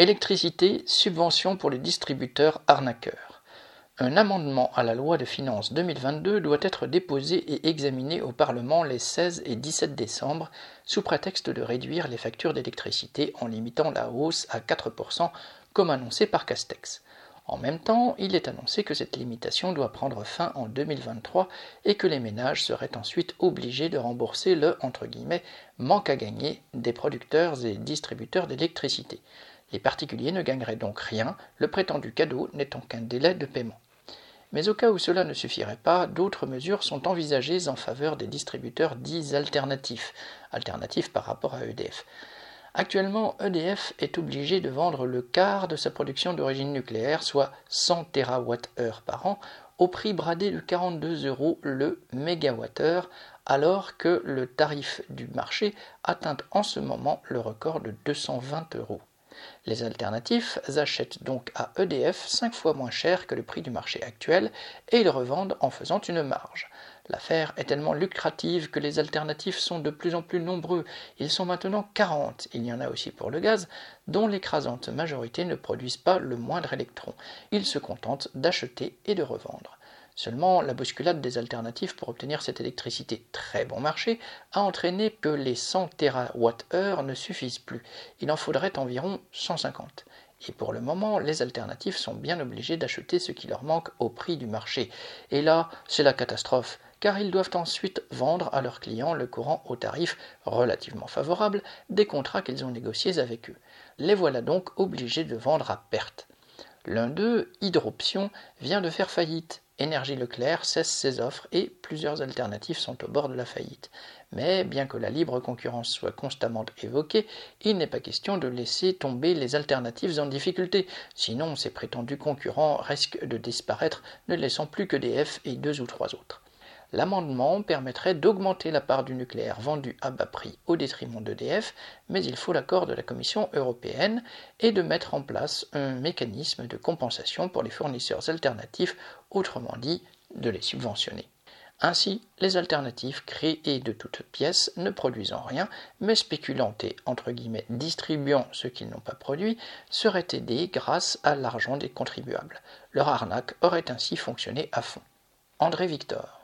Électricité, subvention pour les distributeurs arnaqueurs. Un amendement à la loi de finances 2022 doit être déposé et examiné au Parlement les 16 et 17 décembre sous prétexte de réduire les factures d'électricité en limitant la hausse à 4% comme annoncé par Castex. En même temps, il est annoncé que cette limitation doit prendre fin en 2023 et que les ménages seraient ensuite obligés de rembourser le entre guillemets, manque à gagner des producteurs et distributeurs d'électricité. Les particuliers ne gagneraient donc rien, le prétendu cadeau n'étant qu'un délai de paiement. Mais au cas où cela ne suffirait pas, d'autres mesures sont envisagées en faveur des distributeurs dits alternatifs, alternatifs par rapport à EDF. Actuellement, EDF est obligé de vendre le quart de sa production d'origine nucléaire, soit 100 TWh par an, au prix bradé de 42 euros le mégawattheure, alors que le tarif du marché atteint en ce moment le record de 220 euros. Les alternatifs achètent donc à EDF 5 fois moins cher que le prix du marché actuel et ils revendent en faisant une marge. L'affaire est tellement lucrative que les alternatifs sont de plus en plus nombreux. Ils sont maintenant 40, il y en a aussi pour le gaz, dont l'écrasante majorité ne produisent pas le moindre électron. Ils se contentent d'acheter et de revendre. Seulement, la bousculade des alternatives pour obtenir cette électricité très bon marché a entraîné que les 100 TWh ne suffisent plus. Il en faudrait environ 150. Et pour le moment, les alternatives sont bien obligés d'acheter ce qui leur manque au prix du marché. Et là, c'est la catastrophe, car ils doivent ensuite vendre à leurs clients le courant au tarif relativement favorable des contrats qu'ils ont négociés avec eux. Les voilà donc obligés de vendre à perte. L'un d'eux, Hydroption, vient de faire faillite Énergie Leclerc cesse ses offres et plusieurs alternatives sont au bord de la faillite. Mais bien que la libre concurrence soit constamment évoquée, il n'est pas question de laisser tomber les alternatives en difficulté, sinon ces prétendus concurrents risquent de disparaître, ne laissant plus que DF et deux ou trois autres. L'amendement permettrait d'augmenter la part du nucléaire vendu à bas prix au détriment d'EDF, mais il faut l'accord de la Commission européenne et de mettre en place un mécanisme de compensation pour les fournisseurs alternatifs, autrement dit de les subventionner. Ainsi, les alternatives créées de toutes pièces, ne produisant rien, mais spéculant et entre guillemets distribuant ce qu'ils n'ont pas produit, seraient aidés grâce à l'argent des contribuables. Leur arnaque aurait ainsi fonctionné à fond. André Victor